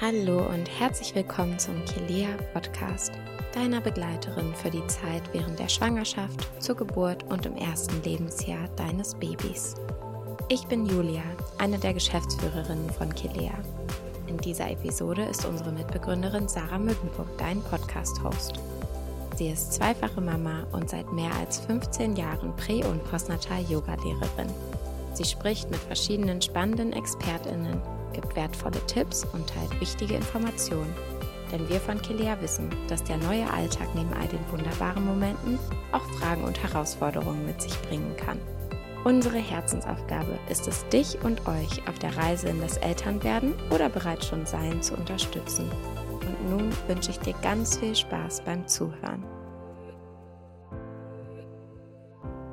Hallo und herzlich willkommen zum Kilea Podcast, deiner Begleiterin für die Zeit während der Schwangerschaft, zur Geburt und im ersten Lebensjahr deines Babys. Ich bin Julia, eine der Geschäftsführerinnen von Kilea. In dieser Episode ist unsere Mitbegründerin Sarah Mückenburg dein Podcast-Host. Sie ist zweifache Mama und seit mehr als 15 Jahren Prä- und Postnatal-Yoga-Lehrerin. Sie spricht mit verschiedenen spannenden ExpertInnen gibt wertvolle Tipps und teilt wichtige Informationen. Denn wir von Kilea wissen, dass der neue Alltag neben all den wunderbaren Momenten auch Fragen und Herausforderungen mit sich bringen kann. Unsere Herzensaufgabe ist es, dich und euch auf der Reise in das Elternwerden oder bereits schon Sein zu unterstützen. Und nun wünsche ich dir ganz viel Spaß beim Zuhören.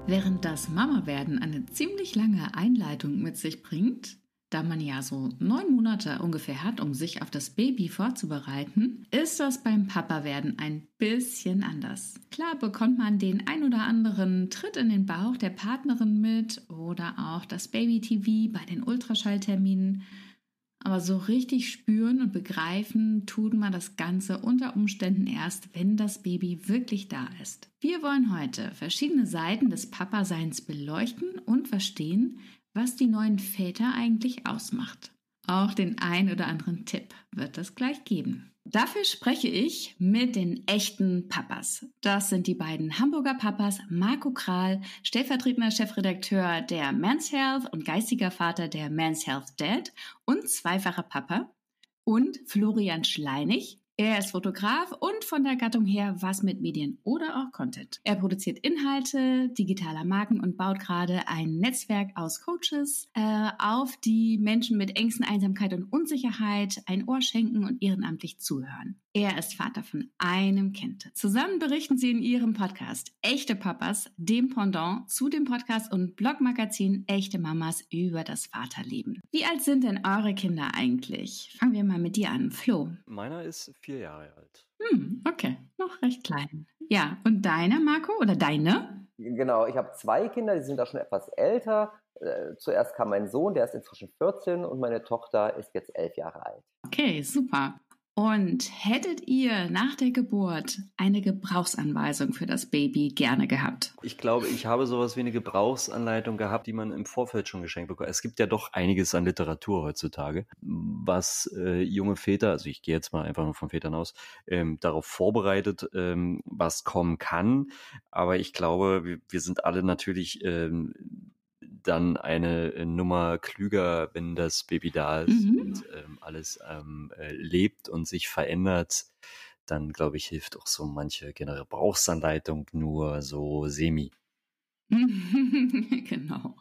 Während das Mama-Werden eine ziemlich lange Einleitung mit sich bringt, da man ja so neun Monate ungefähr hat, um sich auf das Baby vorzubereiten, ist das beim Papa-Werden ein bisschen anders. Klar bekommt man den ein oder anderen Tritt in den Bauch der Partnerin mit oder auch das Baby-TV bei den Ultraschallterminen. Aber so richtig spüren und begreifen tut man das Ganze unter Umständen erst, wenn das Baby wirklich da ist. Wir wollen heute verschiedene Seiten des Papaseins beleuchten und verstehen, was die neuen Väter eigentlich ausmacht. Auch den ein oder anderen Tipp wird es gleich geben. Dafür spreche ich mit den echten Papas. Das sind die beiden Hamburger Papas Marco Kral, stellvertretender Chefredakteur der Men's Health und geistiger Vater der Men's Health Dad und zweifacher Papa. Und Florian Schleinig, er ist Fotograf und von der Gattung her was mit Medien oder auch Content. Er produziert Inhalte digitaler Marken und baut gerade ein Netzwerk aus Coaches äh, auf, die Menschen mit Ängsten, Einsamkeit und Unsicherheit ein Ohr schenken und ehrenamtlich zuhören. Er ist Vater von einem Kind. Zusammen berichten sie in ihrem Podcast Echte Papas, dem Pendant zu dem Podcast und Blogmagazin Echte Mamas über das Vaterleben. Wie alt sind denn eure Kinder eigentlich? Fangen wir mal mit dir an, Flo. Meiner ist vier Jahre alt. Hm, okay, noch recht klein. Ja, und deiner, Marco, oder deine? Genau, ich habe zwei Kinder, die sind da schon etwas älter. Äh, zuerst kam mein Sohn, der ist inzwischen 14 und meine Tochter ist jetzt elf Jahre alt. Okay, super. Und hättet ihr nach der Geburt eine Gebrauchsanweisung für das Baby gerne gehabt? Ich glaube, ich habe sowas wie eine Gebrauchsanleitung gehabt, die man im Vorfeld schon geschenkt bekommt. Es gibt ja doch einiges an Literatur heutzutage, was äh, junge Väter, also ich gehe jetzt mal einfach nur von Vätern aus, ähm, darauf vorbereitet, ähm, was kommen kann. Aber ich glaube, wir, wir sind alle natürlich ähm, dann eine äh, Nummer klüger, wenn das Baby da ist mhm. und ähm, alles ähm, äh, lebt und sich verändert, dann glaube ich, hilft auch so manche generelle Brauchsanleitung nur so semi. genau.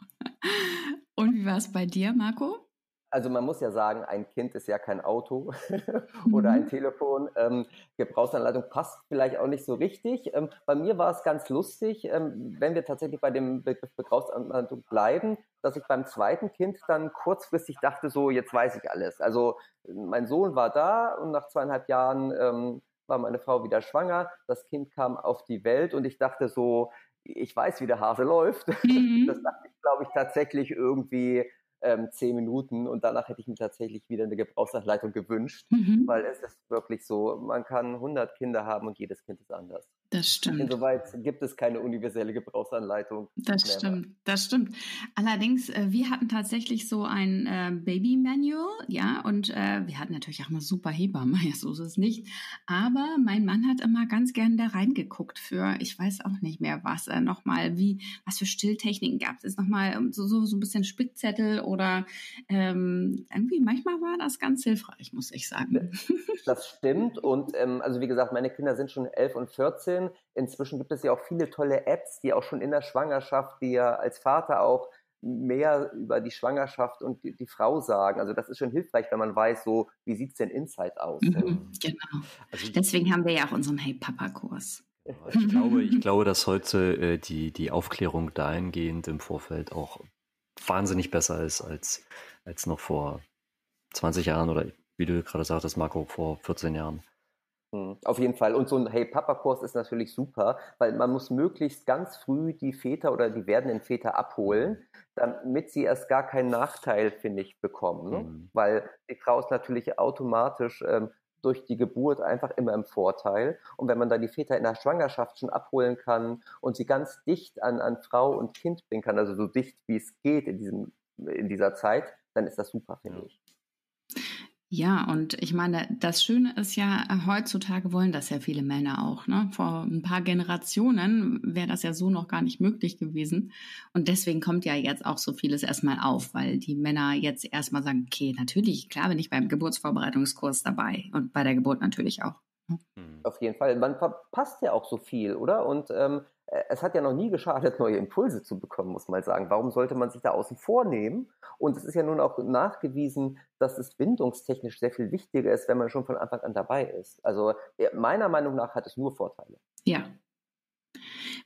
Und wie war es bei dir, Marco? Also man muss ja sagen, ein Kind ist ja kein Auto oder ein mhm. Telefon. Ähm, Gebrauchsanleitung passt vielleicht auch nicht so richtig. Ähm, bei mir war es ganz lustig, ähm, wenn wir tatsächlich bei dem Begriff Gebrauchsanleitung bleiben, dass ich beim zweiten Kind dann kurzfristig dachte, so jetzt weiß ich alles. Also mein Sohn war da und nach zweieinhalb Jahren ähm, war meine Frau wieder schwanger. Das Kind kam auf die Welt und ich dachte so, ich weiß, wie der Hase läuft. Mhm. Das dachte ich, glaube ich, tatsächlich irgendwie ähm, zehn Minuten und danach hätte ich mir tatsächlich wieder eine Gebrauchsanleitung gewünscht, mhm. weil es ist wirklich so, man kann 100 Kinder haben und jedes Kind ist anders. Das stimmt. Insoweit gibt es keine universelle Gebrauchsanleitung. Das mehr. stimmt, das stimmt. Allerdings, äh, wir hatten tatsächlich so ein äh, Baby-Manual, ja, und äh, wir hatten natürlich auch mal super Hebamme, ja, so ist es nicht. Aber mein Mann hat immer ganz gern da reingeguckt für, ich weiß auch nicht mehr was, äh, nochmal, wie, was für Stilltechniken gab es, nochmal so, so, so ein bisschen Spickzettel oder ähm, irgendwie, manchmal war das ganz hilfreich, muss ich sagen. Das stimmt und ähm, also wie gesagt, meine Kinder sind schon elf und 14 Wahnsinn. Inzwischen gibt es ja auch viele tolle Apps, die auch schon in der Schwangerschaft dir als Vater auch mehr über die Schwangerschaft und die, die, Frau sagen. Also das ist schon hilfreich, wenn man weiß, so wie sieht's denn Inside aus. Mhm, genau. Also Deswegen haben wir ja auch unseren Hey Papa Kurs. Ich glaube, ich glaube, dass heute äh, die, die Aufklärung dahingehend im Vorfeld auch wahnsinnig besser ist als, als noch vor 20 Jahren oder wie du gerade sagtest, Marco, vor 14 Jahren. Hm, auf jeden Fall. Und so ein Hey Papa-Kurs ist natürlich super, weil man muss möglichst ganz früh die Väter oder die werdenden Väter abholen, damit sie erst gar keinen Nachteil, finde ich, bekommen. Ne? Mhm. Weil die Frau ist natürlich automatisch ähm, durch die Geburt einfach immer im Vorteil. Und wenn man dann die Väter in der Schwangerschaft schon abholen kann und sie ganz dicht an, an Frau und Kind bringen kann, also so dicht wie es geht in, diesem, in dieser Zeit, dann ist das super, finde ich. Ja, und ich meine, das Schöne ist ja, äh, heutzutage wollen das ja viele Männer auch. Ne? Vor ein paar Generationen wäre das ja so noch gar nicht möglich gewesen. Und deswegen kommt ja jetzt auch so vieles erstmal auf, weil die Männer jetzt erstmal sagen, okay, natürlich, klar bin ich beim Geburtsvorbereitungskurs dabei und bei der Geburt natürlich auch. Ne? Auf jeden Fall. Man verpasst ja auch so viel, oder? Und ähm, äh, es hat ja noch nie geschadet, neue Impulse zu bekommen, muss man sagen. Warum sollte man sich da außen vor nehmen? Und es ist ja nun auch nachgewiesen, dass es bindungstechnisch sehr viel wichtiger ist, wenn man schon von Anfang an dabei ist. Also meiner Meinung nach hat es nur Vorteile. Ja.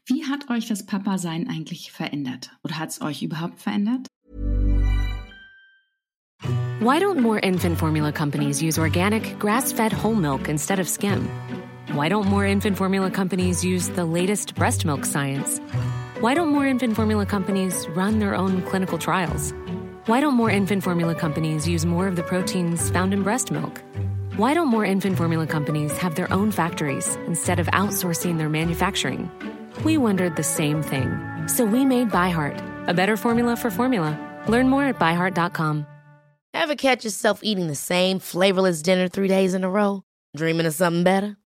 Wie hat euch das Papa-Sein eigentlich verändert? Oder hat es euch überhaupt verändert? Why don't more infant formula companies use organic, grass-fed whole milk instead of skim? Why don't more infant formula companies use the latest breast milk science? Why don't more infant formula companies run their own clinical trials? Why don't more infant formula companies use more of the proteins found in breast milk? Why don't more infant formula companies have their own factories instead of outsourcing their manufacturing? We wondered the same thing. So we made ByHeart, a better formula for formula. Learn more at byheart.com. Ever catch yourself eating the same flavorless dinner three days in a row? Dreaming of something better?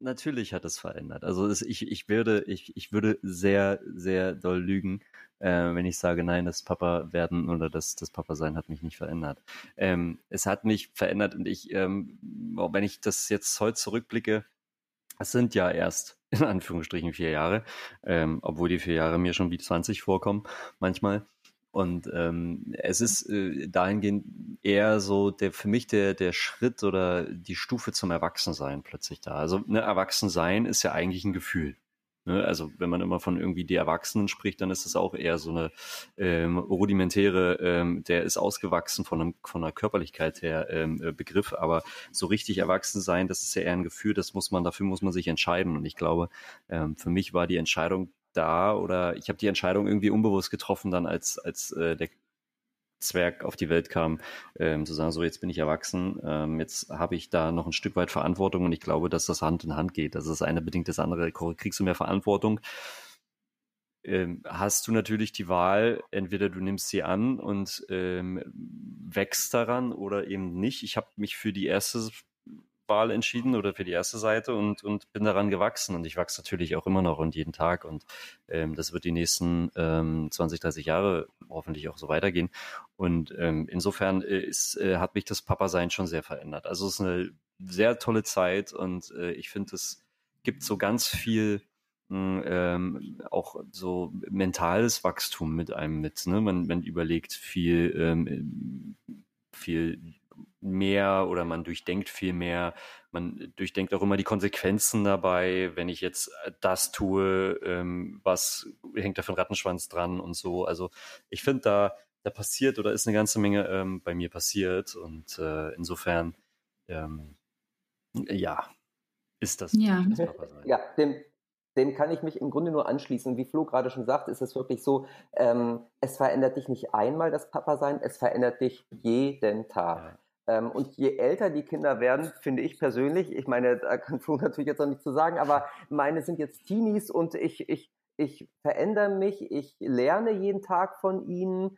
Natürlich hat es verändert. Also es, ich, ich, würde, ich, ich würde sehr, sehr doll lügen, äh, wenn ich sage, nein, das Papa werden oder das, das Papa sein hat mich nicht verändert. Ähm, es hat mich verändert und ich, ähm, wenn ich das jetzt heute zurückblicke, es sind ja erst in Anführungsstrichen vier Jahre, ähm, obwohl die vier Jahre mir schon wie 20 vorkommen manchmal. Und ähm, es ist äh, dahingehend eher so der für mich der, der Schritt oder die Stufe zum Erwachsensein plötzlich da. Also ne, Erwachsensein ist ja eigentlich ein Gefühl. Ne? Also wenn man immer von irgendwie die Erwachsenen spricht, dann ist es auch eher so eine ähm, rudimentäre, ähm, der ist ausgewachsen von, einem, von einer Körperlichkeit her ähm, äh, Begriff, aber so richtig erwachsen sein, das ist ja eher ein Gefühl, das muss man, dafür muss man sich entscheiden. Und ich glaube, ähm, für mich war die Entscheidung da oder ich habe die Entscheidung irgendwie unbewusst getroffen, dann als, als äh, der Zwerg auf die Welt kam, ähm, zu sagen, so jetzt bin ich erwachsen, ähm, jetzt habe ich da noch ein Stück weit Verantwortung und ich glaube, dass das Hand in Hand geht. Das ist eine bedingt das andere. Kriegst du mehr Verantwortung, ähm, hast du natürlich die Wahl, entweder du nimmst sie an und ähm, wächst daran oder eben nicht. Ich habe mich für die erste Wahl entschieden oder für die erste Seite und, und bin daran gewachsen. Und ich wachse natürlich auch immer noch und jeden Tag. Und ähm, das wird die nächsten ähm, 20, 30 Jahre hoffentlich auch so weitergehen. Und ähm, insofern äh, ist, äh, hat mich das Papa-Sein schon sehr verändert. Also es ist eine sehr tolle Zeit und äh, ich finde, es gibt so ganz viel hm, ähm, auch so mentales Wachstum mit einem mit. Ne? Man, man überlegt viel, ähm, viel mehr oder man durchdenkt viel mehr. Man durchdenkt auch immer die Konsequenzen dabei, wenn ich jetzt das tue, ähm, was hängt da für ein Rattenschwanz dran und so. Also ich finde, da, da passiert oder ist eine ganze Menge ähm, bei mir passiert und äh, insofern, ähm, ja, ist das. Ja, ja dem, dem kann ich mich im Grunde nur anschließen. Wie Flo gerade schon sagt, ist es wirklich so, ähm, es verändert dich nicht einmal das Papa-Sein, es verändert dich jeden Tag. Ja. Ähm, und je älter die Kinder werden, finde ich persönlich, ich meine, da kann Flo natürlich jetzt noch nicht zu sagen, aber meine sind jetzt Teenies und ich, ich, ich verändere mich, ich lerne jeden Tag von ihnen,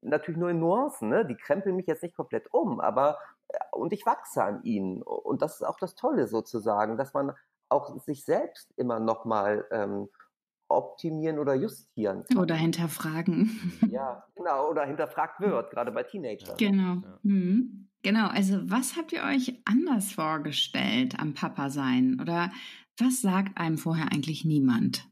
natürlich nur in Nuancen, ne? die krempeln mich jetzt nicht komplett um, aber äh, und ich wachse an ihnen. Und das ist auch das Tolle sozusagen, dass man auch sich selbst immer nochmal ähm, optimieren oder justieren kann. Oder hinterfragen. Ja, genau, oder hinterfragt wird, gerade bei Teenagern. Genau. Ja. Mhm. Genau, also was habt ihr euch anders vorgestellt am Papa sein? Oder Was sagt einem vorher eigentlich niemand?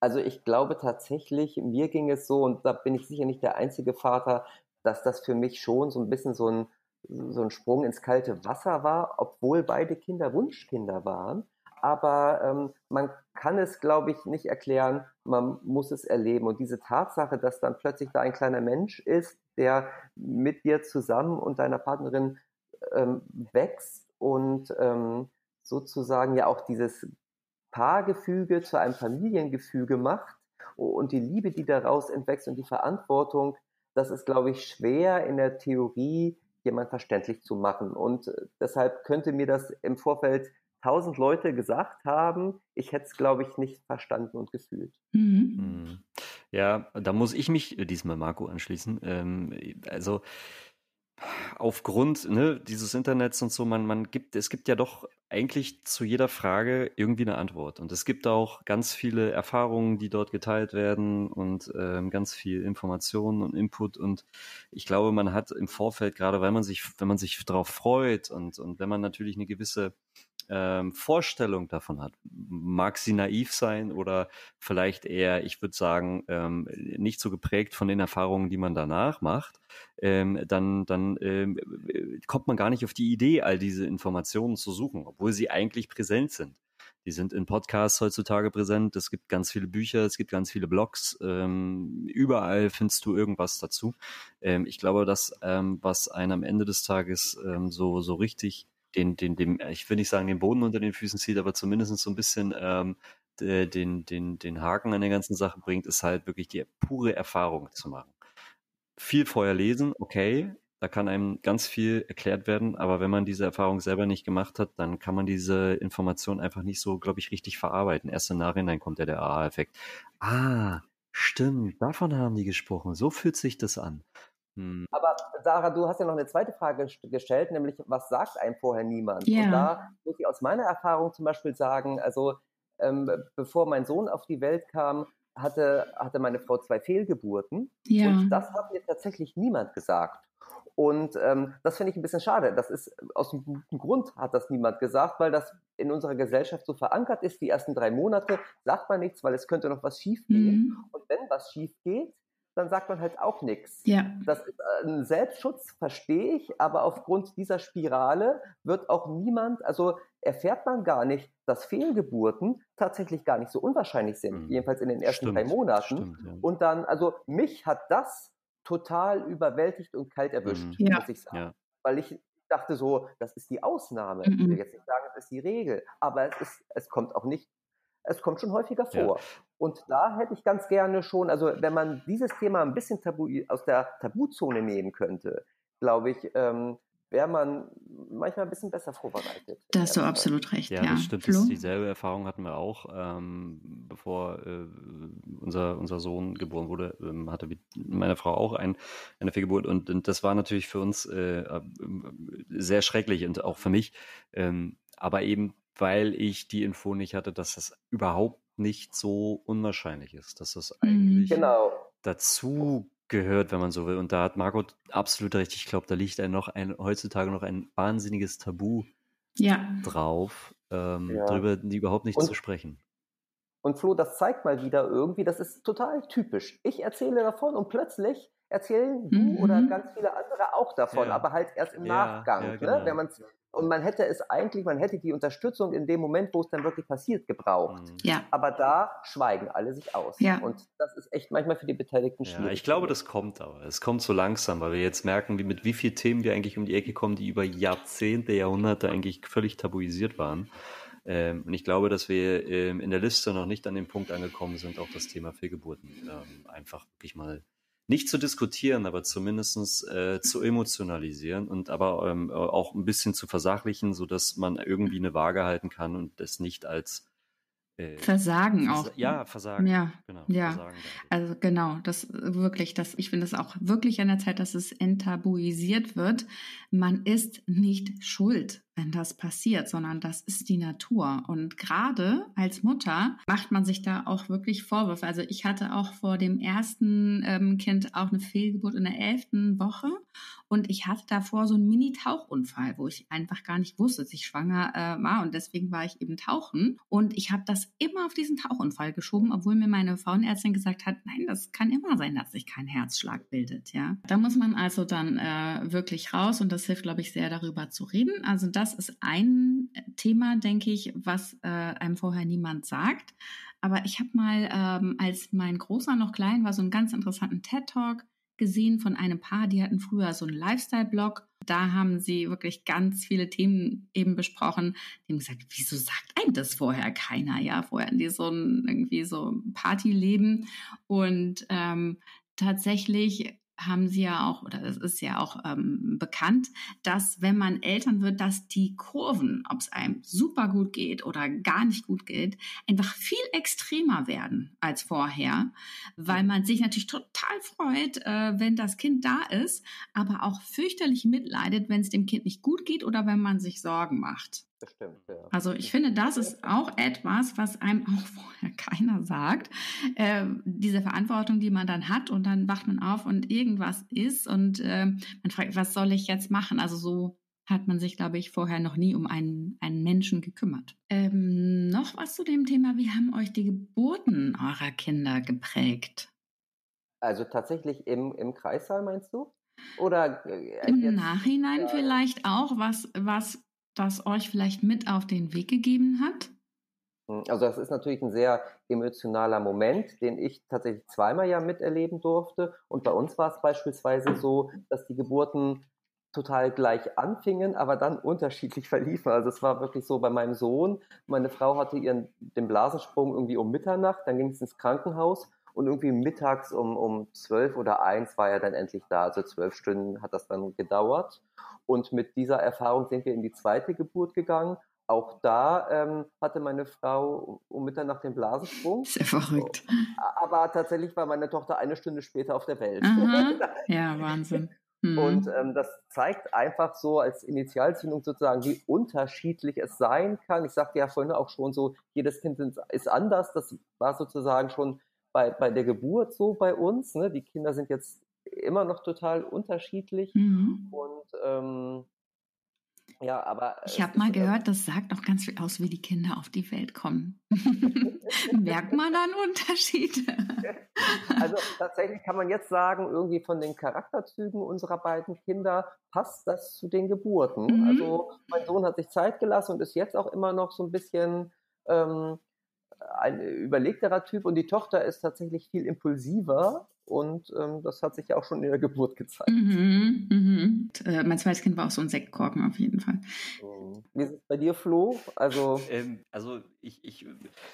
Also ich glaube tatsächlich, mir ging es so, und da bin ich sicher nicht der einzige Vater, dass das für mich schon so ein bisschen so ein, so ein Sprung ins kalte Wasser war, obwohl beide Kinder Wunschkinder waren. Aber ähm, man kann es, glaube ich, nicht erklären, man muss es erleben. Und diese Tatsache, dass dann plötzlich da ein kleiner Mensch ist, der mit dir zusammen und deiner Partnerin ähm, wächst und ähm, sozusagen ja auch dieses Paargefüge zu einem Familiengefüge macht und die Liebe, die daraus entwächst und die Verantwortung, das ist, glaube ich, schwer in der Theorie jemand verständlich zu machen. Und äh, deshalb könnte mir das im Vorfeld tausend Leute gesagt haben, ich hätte es, glaube ich, nicht verstanden und gefühlt. Mhm. Hm. Ja, da muss ich mich diesmal Marco anschließen. Ähm, also aufgrund ne, dieses Internets und so, man, man gibt, es gibt ja doch eigentlich zu jeder Frage irgendwie eine Antwort. Und es gibt auch ganz viele Erfahrungen, die dort geteilt werden und ähm, ganz viel Informationen und Input. Und ich glaube, man hat im Vorfeld, gerade weil man sich, wenn man sich darauf freut und, und wenn man natürlich eine gewisse ähm, Vorstellung davon hat. Mag sie naiv sein oder vielleicht eher, ich würde sagen, ähm, nicht so geprägt von den Erfahrungen, die man danach macht, ähm, dann, dann ähm, kommt man gar nicht auf die Idee, all diese Informationen zu suchen, obwohl sie eigentlich präsent sind. Die sind in Podcasts heutzutage präsent. Es gibt ganz viele Bücher, es gibt ganz viele Blogs. Ähm, überall findest du irgendwas dazu. Ähm, ich glaube, dass ähm, was einen am Ende des Tages ähm, so so richtig den, den, dem, ich will nicht sagen, den Boden unter den Füßen zieht, aber zumindest so ein bisschen ähm, den, den, den Haken an der ganzen Sache bringt, ist halt wirklich die pure Erfahrung zu machen. Viel vorher lesen, okay, da kann einem ganz viel erklärt werden, aber wenn man diese Erfahrung selber nicht gemacht hat, dann kann man diese Information einfach nicht so, glaube ich, richtig verarbeiten. Erst im Nachhinein kommt ja der AA-Effekt. Ah, stimmt, davon haben die gesprochen. So fühlt sich das an. Hm. Aber Sarah, du hast ja noch eine zweite Frage gestellt, nämlich was sagt einem vorher niemand? Yeah. Und da muss ich aus meiner Erfahrung zum Beispiel sagen, also ähm, bevor mein Sohn auf die Welt kam, hatte, hatte meine Frau zwei Fehlgeburten. Ja. Und das hat mir tatsächlich niemand gesagt. Und ähm, das finde ich ein bisschen schade. Das ist aus einem guten Grund hat das niemand gesagt, weil das in unserer Gesellschaft so verankert ist. Die ersten drei Monate sagt man nichts, weil es könnte noch was schiefgehen. Mhm. Und wenn was schief geht, dann sagt man halt auch nichts. Ja. Das ist äh, ein Selbstschutz, verstehe ich, aber aufgrund dieser Spirale wird auch niemand, also erfährt man gar nicht, dass Fehlgeburten tatsächlich gar nicht so unwahrscheinlich sind, mhm. jedenfalls in den ersten stimmt, drei Monaten. Stimmt, ja. Und dann, also mich hat das total überwältigt und kalt erwischt, mhm. muss ich sagen. Ja. Weil ich dachte so, das ist die Ausnahme. Mhm. Ich will jetzt nicht sagen, es ist die Regel, aber es, ist, es kommt auch nicht es kommt schon häufiger vor. Ja. Und da hätte ich ganz gerne schon, also wenn man dieses Thema ein bisschen tabu, aus der Tabuzone nehmen könnte, glaube ich, ähm, wäre man manchmal ein bisschen besser vorbereitet. Da hast du absolut recht. Ja, ja. das stimmt. Das, dieselbe Erfahrung hatten wir auch, ähm, bevor äh, unser, unser Sohn geboren wurde, ähm, hatte meine Frau auch ein, eine Fehlgeburt und, und das war natürlich für uns äh, äh sehr schrecklich und auch für mich. Ähm, aber eben weil ich die Info nicht hatte, dass das überhaupt nicht so unwahrscheinlich ist, dass das mhm. eigentlich genau. dazu gehört, wenn man so will. Und da hat Margot absolut recht. Ich glaube, da liegt ein noch ein, heutzutage noch ein wahnsinniges Tabu ja. drauf, ähm, ja. darüber die überhaupt nicht und, zu sprechen. Und Flo, das zeigt mal wieder irgendwie, das ist total typisch. Ich erzähle davon und plötzlich erzählen du mhm. oder ganz viele andere auch davon, ja. aber halt erst im Nachgang. Ne? Genau. Ne? Wenn man und man hätte es eigentlich, man hätte die Unterstützung in dem Moment, wo es dann wirklich passiert, gebraucht. Mhm. Ja. Aber da schweigen alle sich aus. Ja. Und das ist echt manchmal für die Beteiligten schwierig. Ja, ich glaube, das kommt aber. Es kommt so langsam, weil wir jetzt merken, wie, mit wie vielen Themen wir eigentlich um die Ecke kommen, die über Jahrzehnte, Jahrhunderte eigentlich völlig tabuisiert waren. Ähm, und ich glaube, dass wir ähm, in der Liste noch nicht an dem Punkt angekommen sind, auch das Thema Fehlgeburten ähm, einfach wirklich mal nicht zu diskutieren, aber zumindest äh, zu emotionalisieren und aber ähm, auch ein bisschen zu versachlichen, so dass man irgendwie eine Waage halten kann und das nicht als äh, Versagen auch. Ja, Versagen. Ja, genau. Ja, Versagen, also genau, das wirklich, das, ich finde es auch wirklich an der Zeit, dass es enttabuisiert wird. Man ist nicht schuld. Wenn das passiert, sondern das ist die Natur. Und gerade als Mutter macht man sich da auch wirklich Vorwürfe. Also ich hatte auch vor dem ersten ähm, Kind auch eine Fehlgeburt in der elften Woche und ich hatte davor so einen Mini-Tauchunfall, wo ich einfach gar nicht wusste, dass ich schwanger äh, war und deswegen war ich eben tauchen. Und ich habe das immer auf diesen Tauchunfall geschoben, obwohl mir meine Frauenärztin gesagt hat, nein, das kann immer sein, dass sich kein Herzschlag bildet. Ja, da muss man also dann äh, wirklich raus und das hilft, glaube ich, sehr darüber zu reden. Also das ist ein Thema, denke ich, was äh, einem vorher niemand sagt. Aber ich habe mal, ähm, als mein Großer noch klein war, so einen ganz interessanten TED-Talk gesehen von einem Paar, die hatten früher so einen Lifestyle-Blog. Da haben sie wirklich ganz viele Themen eben besprochen. Die haben gesagt, wieso sagt einem das vorher keiner? Ja, vorher in so ein irgendwie so Partyleben. Und ähm, tatsächlich haben sie ja auch, oder es ist ja auch ähm, bekannt, dass wenn man Eltern wird, dass die Kurven, ob es einem super gut geht oder gar nicht gut geht, einfach viel extremer werden als vorher, weil man sich natürlich total freut, äh, wenn das Kind da ist, aber auch fürchterlich mitleidet, wenn es dem Kind nicht gut geht oder wenn man sich Sorgen macht. Bestimmt, ja. Also ich finde, das ist auch etwas, was einem auch vorher keiner sagt. Äh, diese Verantwortung, die man dann hat und dann wacht man auf und irgendwas ist und äh, man fragt, was soll ich jetzt machen? Also so hat man sich, glaube ich, vorher noch nie um einen, einen Menschen gekümmert. Ähm, noch was zu dem Thema, wie haben euch die Geburten eurer Kinder geprägt? Also tatsächlich im, im Kreissaal meinst du? Oder äh, im Nachhinein ja. vielleicht auch, was, was das euch vielleicht mit auf den Weg gegeben hat? Hm, also das ist natürlich ein sehr emotionaler Moment, den ich tatsächlich zweimal ja miterleben durfte. Und bei uns war es beispielsweise so, dass die Geburten total gleich anfingen, aber dann unterschiedlich verliefen. Also es war wirklich so bei meinem Sohn, meine Frau hatte ihren den Blasensprung irgendwie um Mitternacht, dann ging es ins Krankenhaus und irgendwie mittags um, um zwölf oder eins war er dann endlich da. Also zwölf Stunden hat das dann gedauert. Und mit dieser Erfahrung sind wir in die zweite Geburt gegangen. Auch da ähm, hatte meine Frau um Mitternacht den Blasensprung. Sehr verrückt. Aber tatsächlich war meine Tochter eine Stunde später auf der Welt. Aha. Ja, Wahnsinn. Mhm. Und ähm, das zeigt einfach so als Initialzündung sozusagen, wie unterschiedlich es sein kann. Ich sagte ja vorhin auch schon so, jedes Kind ist anders. Das war sozusagen schon bei, bei der Geburt so bei uns. Ne? Die Kinder sind jetzt immer noch total unterschiedlich. Mhm. Und ähm, ja, aber. Ich habe mal gehört, das sagt auch ganz viel aus, wie die Kinder auf die Welt kommen. Merkt man dann Unterschiede? also tatsächlich kann man jetzt sagen, irgendwie von den Charakterzügen unserer beiden Kinder passt das zu den Geburten. Mhm. Also mein Sohn hat sich Zeit gelassen und ist jetzt auch immer noch so ein bisschen ähm, ein überlegterer Typ und die Tochter ist tatsächlich viel impulsiver und ähm, das hat sich ja auch schon in der Geburt gezeigt. Mhm, mhm. Äh, mein zweites Kind war auch so ein Sektkorken auf jeden Fall. Wie ist es bei dir, Flo? Also, ähm, also ich, ich,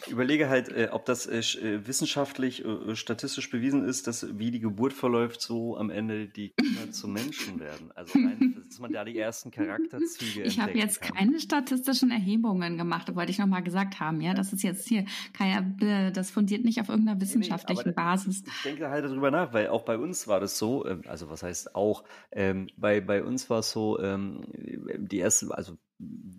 überlege halt, äh, ob das äh, äh wissenschaftlich, äh, statistisch bewiesen ist, dass wie die Geburt verläuft, so am Ende die Kinder zu Menschen werden. Also rein, dass man da die ersten Charakterzüge Ich habe jetzt kann. keine statistischen Erhebungen gemacht, wollte ich nochmal gesagt haben. Ja, das ist jetzt hier, ja, das fundiert nicht auf irgendeiner wissenschaftlichen nee, nee, Basis. Ich denke halt darüber nach, weil auch bei uns war das so, ähm, also was heißt auch, ähm, bei, bei uns war es so, ähm, die erste, also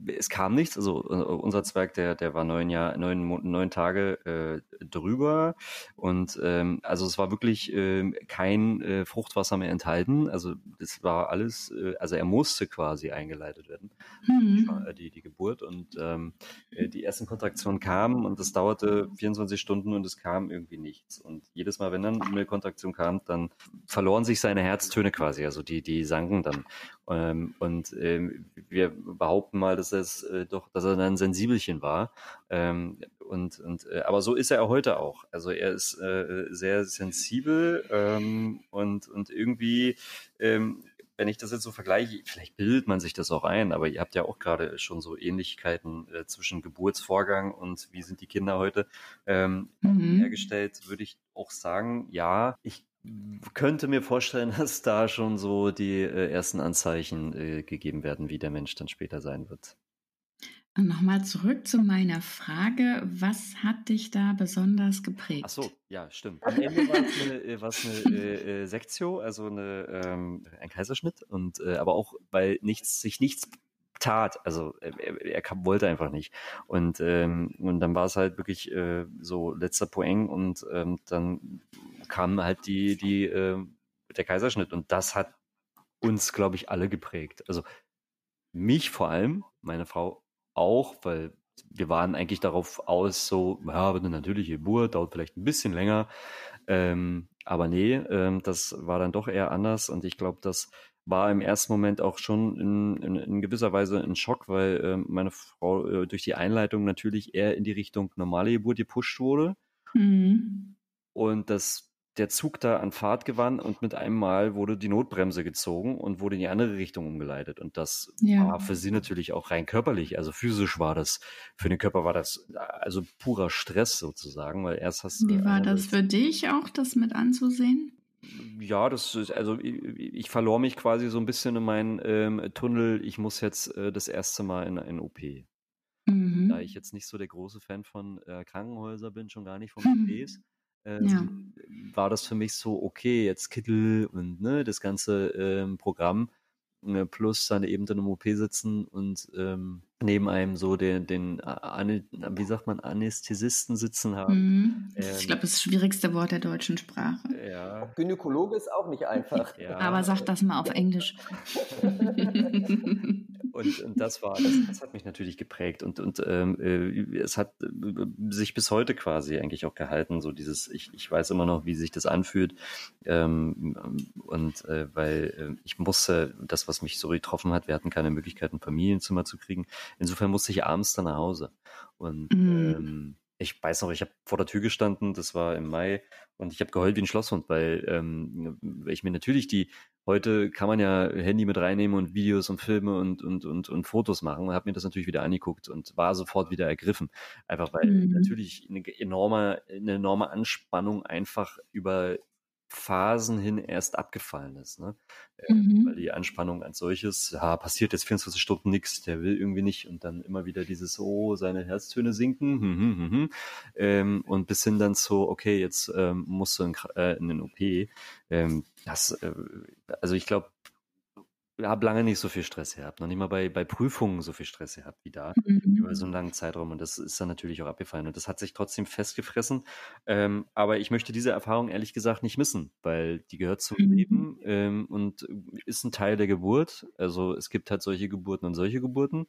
es kam nichts. Also äh, unser Zwerg, der, der war neun Jahr, neun, neun Tage äh, drüber. Und ähm, also es war wirklich äh, kein äh, Fruchtwasser mehr enthalten. Also das war alles, äh, also er musste quasi eingeleitet werden, mhm. die, die Geburt. Und ähm, äh, die ersten Kontraktionen kamen und das dauerte 24 Stunden und es kam irgendwie nichts. Und jedes Mal, wenn dann eine Kontraktion kam, dann verloren sich seine Herztöne quasi. Also die, die sanken dann. Ähm, und ähm, wir behaupten mal, dass es äh, doch, dass er dann sensibelchen war. Ähm, und, und äh, aber so ist er heute auch. Also er ist äh, sehr sensibel ähm, und, und irgendwie ähm, wenn ich das jetzt so vergleiche, vielleicht bildet man sich das auch ein, aber ihr habt ja auch gerade schon so Ähnlichkeiten äh, zwischen Geburtsvorgang und wie sind die Kinder heute ähm, mhm. hergestellt, würde ich auch sagen, ja, ich könnte mir vorstellen, dass da schon so die äh, ersten Anzeichen äh, gegeben werden, wie der Mensch dann später sein wird. Nochmal zurück zu meiner Frage, was hat dich da besonders geprägt? Ach so, ja, stimmt. Am Ende war es eine, äh, war's eine äh, äh, Sektio, also eine, ähm, ein Kaiserschnitt, und äh, aber auch, weil nichts, sich nichts Laktat. Also er, er wollte einfach nicht. Und, ähm, und dann war es halt wirklich äh, so letzter Poeng und ähm, dann kam halt die, die, äh, der Kaiserschnitt. Und das hat uns, glaube ich, alle geprägt. Also mich vor allem, meine Frau auch, weil wir waren eigentlich darauf aus, so, ja, eine natürliche Geburt, dauert vielleicht ein bisschen länger. Ähm, aber nee, ähm, das war dann doch eher anders und ich glaube, das war im ersten Moment auch schon in, in, in gewisser Weise ein Schock, weil äh, meine Frau äh, durch die Einleitung natürlich eher in die Richtung normale Geburt gepusht wurde. Mhm. Und das der Zug da an Fahrt gewann und mit einem Mal wurde die Notbremse gezogen und wurde in die andere Richtung umgeleitet. Und das ja. war für sie natürlich auch rein körperlich, also physisch war das, für den Körper war das also purer Stress sozusagen, weil erst hast Wie war das für dich auch, das mit anzusehen? Ja, das ist, also ich, ich verlor mich quasi so ein bisschen in meinen ähm, Tunnel. Ich muss jetzt äh, das erste Mal in ein OP. Mhm. Da ich jetzt nicht so der große Fan von äh, Krankenhäusern bin, schon gar nicht von OPs. Mhm ähm, ja. war das für mich so, okay, jetzt Kittel und ne, das ganze ähm, Programm äh, plus dann eben in einem OP sitzen und ähm, neben einem so den, den wie sagt man, Anästhesisten sitzen haben. Mhm. Ähm, ich glaube, das schwierigste Wort der deutschen Sprache. Ja. Gynäkologe ist auch nicht einfach. Ja. Aber sag das mal auf Englisch. und, und das war, das, das, hat mich natürlich geprägt und, und ähm, äh, es hat äh, sich bis heute quasi eigentlich auch gehalten, so dieses, ich, ich weiß immer noch, wie sich das anfühlt. Ähm, und äh, weil äh, ich musste, das, was mich so getroffen hat, wir hatten keine Möglichkeit, ein Familienzimmer zu kriegen, insofern musste ich abends dann nach Hause. Und mhm. ähm, ich weiß noch, ich habe vor der Tür gestanden, das war im Mai, und ich habe geheult wie ein Schlosshund, weil, ähm, weil ich mir natürlich die, heute kann man ja Handy mit reinnehmen und Videos und Filme und, und, und, und Fotos machen und habe mir das natürlich wieder angeguckt und war sofort wieder ergriffen. Einfach weil mhm. natürlich eine enorme, eine enorme Anspannung einfach über Phasen hin erst abgefallen ist. Ne? Äh, mhm. Weil die Anspannung als solches, ja, passiert jetzt 24 Stunden nichts, der will irgendwie nicht und dann immer wieder dieses, oh, seine Herztöne sinken hm, hm, hm, hm ähm, und bis hin dann so, okay, jetzt ähm, musst du in, äh, in den OP. Ähm, das, äh, also ich glaube, habe lange nicht so viel Stress gehabt, noch nicht mal bei, bei Prüfungen so viel Stress gehabt wie da, mhm. über so einen langen Zeitraum. Und das ist dann natürlich auch abgefallen. Und das hat sich trotzdem festgefressen. Ähm, aber ich möchte diese Erfahrung ehrlich gesagt nicht missen, weil die gehört zum mhm. Leben ähm, und ist ein Teil der Geburt. Also es gibt halt solche Geburten und solche Geburten.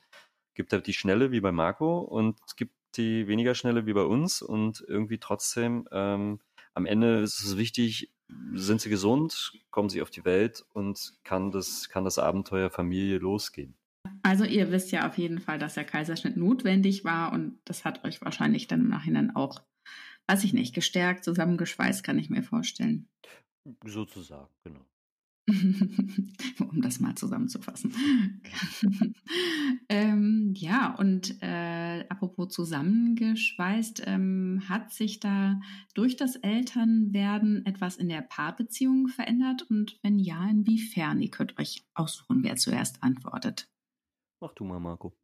Es gibt halt die schnelle wie bei Marco und es gibt die weniger schnelle wie bei uns. Und irgendwie trotzdem, ähm, am Ende ist es wichtig, sind sie gesund, kommen sie auf die Welt und kann das, kann das Abenteuer Familie losgehen. Also ihr wisst ja auf jeden Fall, dass der Kaiserschnitt notwendig war und das hat euch wahrscheinlich dann im Nachhinein auch, weiß ich nicht, gestärkt, zusammengeschweißt, kann ich mir vorstellen. Sozusagen, genau. um das mal zusammenzufassen. ähm, ja, und äh, apropos zusammengeschweißt, ähm, hat sich da durch das Elternwerden etwas in der Paarbeziehung verändert? Und wenn ja, inwiefern? Ihr könnt euch aussuchen, wer zuerst antwortet. Mach du mal, Marco.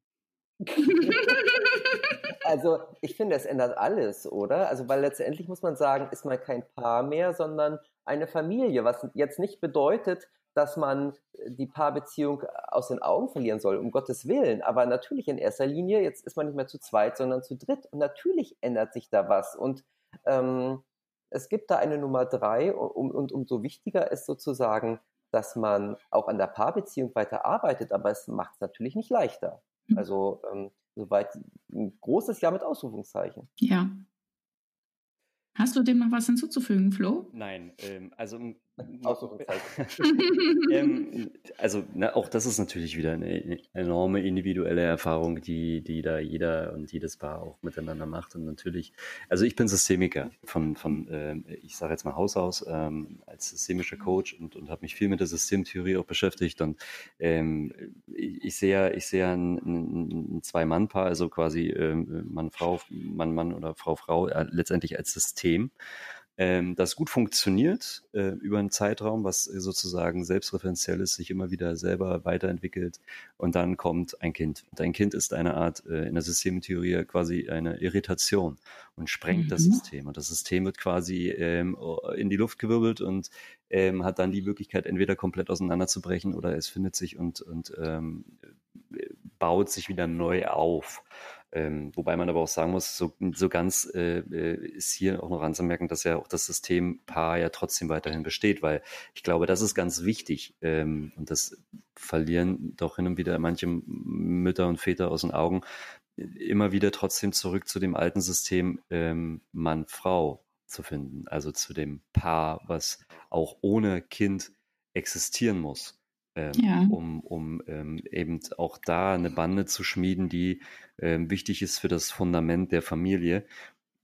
Also ich finde, es ändert alles, oder? Also weil letztendlich muss man sagen, ist man kein Paar mehr, sondern eine Familie, was jetzt nicht bedeutet, dass man die Paarbeziehung aus den Augen verlieren soll, um Gottes Willen. Aber natürlich in erster Linie, jetzt ist man nicht mehr zu zweit, sondern zu dritt. Und natürlich ändert sich da was. Und ähm, es gibt da eine Nummer drei und, und umso wichtiger ist sozusagen, dass man auch an der Paarbeziehung weiter arbeitet, aber es macht es natürlich nicht leichter. Mhm. Also ähm, soweit ein großes Jahr mit Ausrufungszeichen. Ja. Hast du dem noch was hinzuzufügen, Flo? Nein, ähm, also ähm, also na, auch das ist natürlich wieder eine enorme individuelle Erfahrung, die, die da jeder und jedes Paar auch miteinander macht. Und natürlich, also ich bin Systemiker von, von äh, ich sage jetzt mal Haus aus, ähm, als systemischer Coach und, und habe mich viel mit der Systemtheorie auch beschäftigt. Und ähm, ich, ich sehe ich sehe ein, ein, ein Zwei-Mann-Paar, also quasi ähm, Mann, Frau, Mann, Mann oder Frau, Frau, äh, letztendlich als System ähm, das gut funktioniert äh, über einen Zeitraum, was sozusagen selbstreferenziell ist, sich immer wieder selber weiterentwickelt und dann kommt ein Kind. Und ein Kind ist eine Art, äh, in der Systemtheorie quasi eine Irritation und sprengt mhm. das System. Und das System wird quasi ähm, in die Luft gewirbelt und ähm, hat dann die Möglichkeit, entweder komplett auseinanderzubrechen oder es findet sich und, und ähm, baut sich wieder neu auf. Ähm, wobei man aber auch sagen muss, so, so ganz äh, äh, ist hier auch noch anzumerken, dass ja auch das System Paar ja trotzdem weiterhin besteht, weil ich glaube, das ist ganz wichtig ähm, und das verlieren doch hin und wieder manche Mütter und Väter aus den Augen, immer wieder trotzdem zurück zu dem alten System ähm, Mann-Frau zu finden, also zu dem Paar, was auch ohne Kind existieren muss ähm, ja. um, um ähm, eben auch da eine Bande zu schmieden, die ähm, wichtig ist für das Fundament der Familie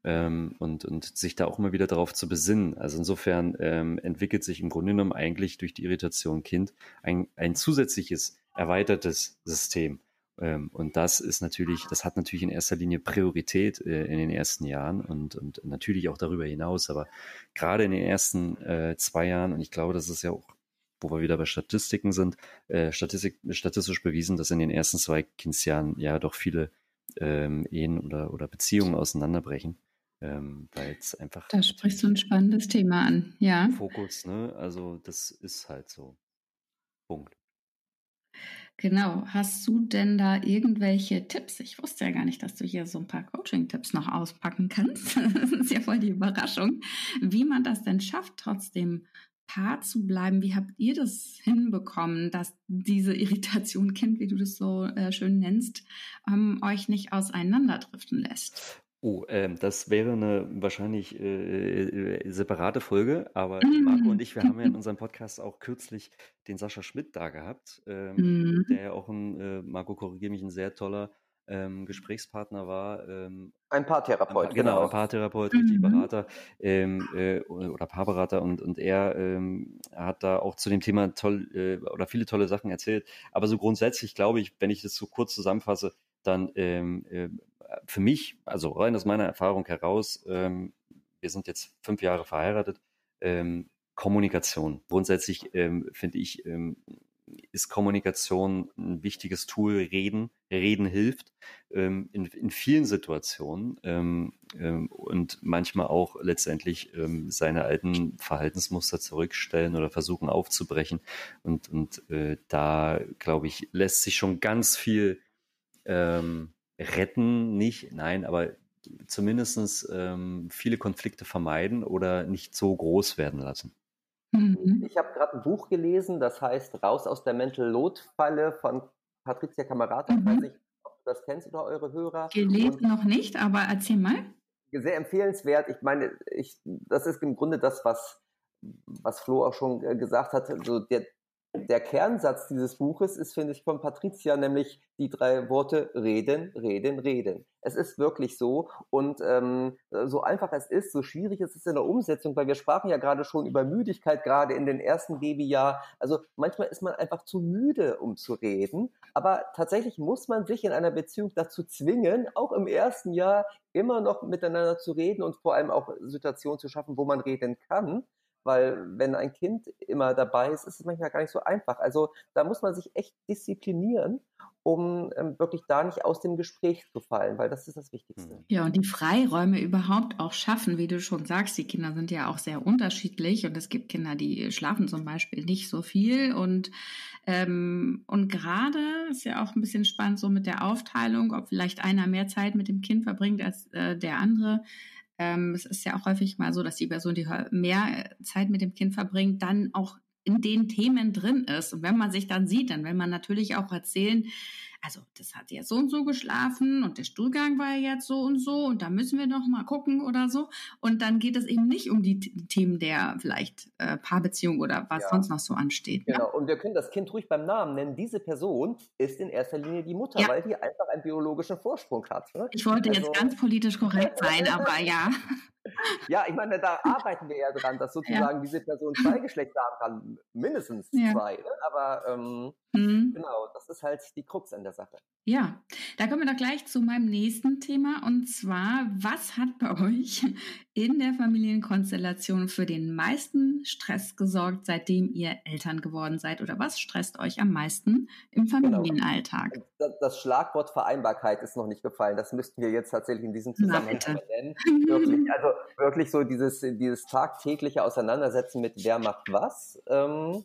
ähm, und, und sich da auch immer wieder darauf zu besinnen. Also insofern ähm, entwickelt sich im Grunde genommen eigentlich durch die Irritation Kind ein, ein zusätzliches, erweitertes System. Ähm, und das ist natürlich, das hat natürlich in erster Linie Priorität äh, in den ersten Jahren und, und natürlich auch darüber hinaus. Aber gerade in den ersten äh, zwei Jahren, und ich glaube, das ist ja auch wo wir wieder bei Statistiken sind, äh, Statistik, statistisch bewiesen, dass in den ersten zwei Kindsjahren ja doch viele ähm, Ehen oder, oder Beziehungen auseinanderbrechen. Ähm, weil es einfach. Da sprichst du ein spannendes Thema an, ja. Fokus, ne? Also, das ist halt so. Punkt. Genau. Hast du denn da irgendwelche Tipps? Ich wusste ja gar nicht, dass du hier so ein paar Coaching-Tipps noch auspacken kannst. Das ist ja voll die Überraschung, wie man das denn schafft, trotzdem Paar zu bleiben. Wie habt ihr das hinbekommen, dass diese Irritation kennt, wie du das so äh, schön nennst, ähm, euch nicht auseinanderdriften lässt? Oh, ähm, das wäre eine wahrscheinlich äh, äh, separate Folge, aber mm. Marco und ich, wir haben ja in unserem Podcast auch kürzlich den Sascha Schmidt da gehabt, ähm, mm. der ja auch ein, äh, Marco korrigiere mich, ein sehr toller ähm, Gesprächspartner war. Ähm, ein Paartherapeut. Genau, genau, ein Paartherapeut, richtig mhm. Berater ähm, äh, oder Paarberater und, und er ähm, hat da auch zu dem Thema toll äh, oder viele tolle Sachen erzählt. Aber so grundsätzlich glaube ich, wenn ich das so kurz zusammenfasse, dann ähm, äh, für mich, also rein aus meiner Erfahrung heraus, ähm, wir sind jetzt fünf Jahre verheiratet, ähm, Kommunikation. Grundsätzlich ähm, finde ich, ähm, ist Kommunikation ein wichtiges Tool. Reden, Reden hilft ähm, in, in vielen Situationen ähm, ähm, und manchmal auch letztendlich ähm, seine alten Verhaltensmuster zurückstellen oder versuchen aufzubrechen. Und, und äh, da, glaube ich, lässt sich schon ganz viel ähm, retten, nicht, nein, aber zumindest ähm, viele Konflikte vermeiden oder nicht so groß werden lassen. Mhm. Ich habe gerade ein Buch gelesen, das heißt Raus aus der Mental Load Falle von Patricia Camerata. Mhm. Ich weiß nicht, ob du das kennst oder eure Hörer. Gelesen noch nicht, aber erzähl mal. Sehr empfehlenswert. Ich meine, ich, das ist im Grunde das, was, was Flo auch schon äh, gesagt hat. Also der, der Kernsatz dieses Buches ist, finde ich, von Patricia, nämlich die drei Worte reden, reden, reden. Es ist wirklich so. Und ähm, so einfach es ist, so schwierig ist es in der Umsetzung, weil wir sprachen ja gerade schon über Müdigkeit, gerade in den ersten Babyjahr. Also manchmal ist man einfach zu müde, um zu reden. Aber tatsächlich muss man sich in einer Beziehung dazu zwingen, auch im ersten Jahr immer noch miteinander zu reden und vor allem auch Situationen zu schaffen, wo man reden kann weil wenn ein Kind immer dabei ist, ist es manchmal gar nicht so einfach. Also da muss man sich echt disziplinieren, um ähm, wirklich da nicht aus dem Gespräch zu fallen, weil das ist das Wichtigste. Mhm. Ja, und die Freiräume überhaupt auch schaffen, wie du schon sagst, die Kinder sind ja auch sehr unterschiedlich und es gibt Kinder, die schlafen zum Beispiel nicht so viel und ähm, und gerade ist ja auch ein bisschen spannend so mit der Aufteilung, ob vielleicht einer mehr Zeit mit dem Kind verbringt als äh, der andere. Ähm, es ist ja auch häufig mal so, dass die Person, die mehr Zeit mit dem Kind verbringt, dann auch in den Themen drin ist. Und wenn man sich dann sieht, dann will man natürlich auch erzählen, also das hat jetzt so und so geschlafen und der Stuhlgang war jetzt so und so und da müssen wir noch mal gucken oder so. Und dann geht es eben nicht um die Themen der vielleicht äh, Paarbeziehung oder was ja. sonst noch so ansteht. Ne? Genau, ja? und wir können das Kind ruhig beim Namen nennen. Diese Person ist in erster Linie die Mutter, ja. weil die einfach einen biologischen Vorsprung hat. Ne? Ich wollte also, jetzt ganz politisch korrekt sein, aber ja. Ja, ich meine, da arbeiten wir ja dran, dass sozusagen ja. diese Person zwei Geschlechter haben kann, mindestens ja. zwei. Ne? Aber ähm, mhm. genau, das ist halt die Krux an der Sache. Ja, da kommen wir doch gleich zu meinem nächsten Thema und zwar, was hat bei euch in der Familienkonstellation für den meisten Stress gesorgt, seitdem ihr Eltern geworden seid oder was stresst euch am meisten im genau. Familienalltag? Genau. Das Schlagwort Vereinbarkeit ist noch nicht gefallen. Das müssten wir jetzt tatsächlich in diesem Zusammenhang nennen. Wirklich, also wirklich so dieses, dieses tagtägliche Auseinandersetzen mit wer macht was. Ähm,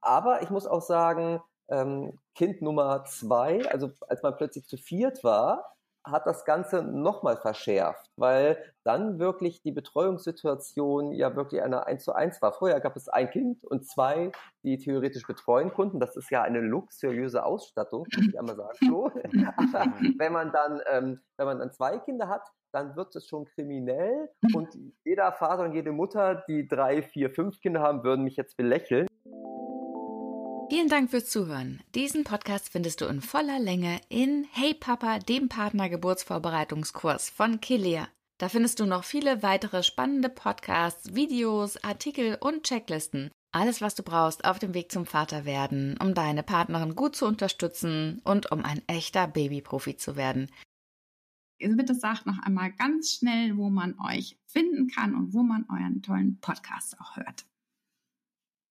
aber ich muss auch sagen, ähm, Kind Nummer zwei, also als man plötzlich zu viert war, hat das Ganze nochmal verschärft, weil dann wirklich die Betreuungssituation ja wirklich eine 1 zu 1 war. Vorher gab es ein Kind und zwei, die theoretisch betreuen konnten. Das ist ja eine luxuriöse Ausstattung, muss ich einmal sagen. So. Aber wenn man dann, ähm, wenn man dann zwei Kinder hat, dann wird es schon kriminell und jeder Vater und jede Mutter, die drei, vier, fünf Kinder haben, würden mich jetzt belächeln. Vielen Dank fürs Zuhören. Diesen Podcast findest du in voller Länge in Hey Papa, dem Partnergeburtsvorbereitungskurs von Kilea. Da findest du noch viele weitere spannende Podcasts, Videos, Artikel und Checklisten. Alles, was du brauchst auf dem Weg zum Vaterwerden, um deine Partnerin gut zu unterstützen und um ein echter Babyprofi zu werden. Bitte sagt noch einmal ganz schnell, wo man euch finden kann und wo man euren tollen Podcast auch hört.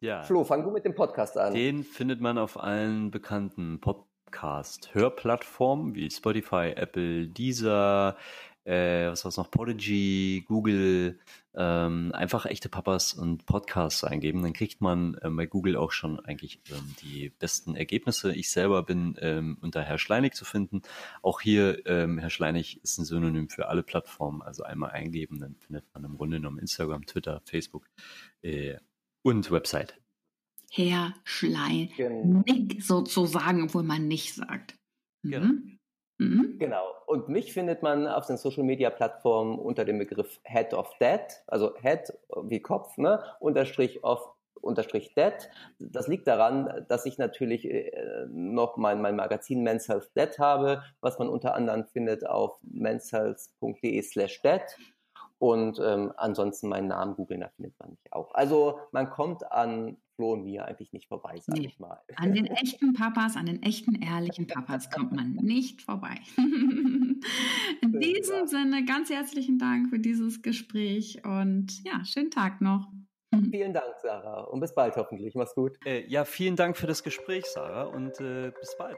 Ja. Flo, fang du mit dem Podcast an. Den findet man auf allen bekannten Podcast-Hörplattformen wie Spotify, Apple, Deezer, äh, was war's noch, Podigy, Google, ähm, einfach echte Papas und Podcasts eingeben. Dann kriegt man äh, bei Google auch schon eigentlich ähm, die besten Ergebnisse. Ich selber bin ähm, unter Herr Schleinig zu finden. Auch hier, ähm, Herr Schleinig ist ein Synonym für alle Plattformen. Also einmal eingeben, dann findet man im Grunde genommen Instagram, Twitter, Facebook äh, und Website. Herr Schleinig genau. sozusagen, obwohl man nicht sagt. Mhm. Genau. Mhm. Genau. Und mich findet man auf den Social Media Plattformen unter dem Begriff Head of Dead, also Head wie Kopf, ne, unterstrich of unterstrich Dead. Das liegt daran, dass ich natürlich äh, noch mein, mein Magazin Men's Health Dead habe, was man unter anderem findet auf menshealth.de slash dead. Und ähm, ansonsten meinen Namen googeln, da findet man mich auch. Also man kommt an Flo und mir eigentlich nicht vorbei, sage nee. ich mal. An den echten Papas, an den echten ehrlichen Papas kommt man nicht vorbei. In diesem. Sinne ganz herzlichen Dank für dieses Gespräch und ja, schönen Tag noch. Vielen Dank, Sarah, und bis bald hoffentlich. Mach's gut. Äh, ja, vielen Dank für das Gespräch, Sarah, und äh, bis bald.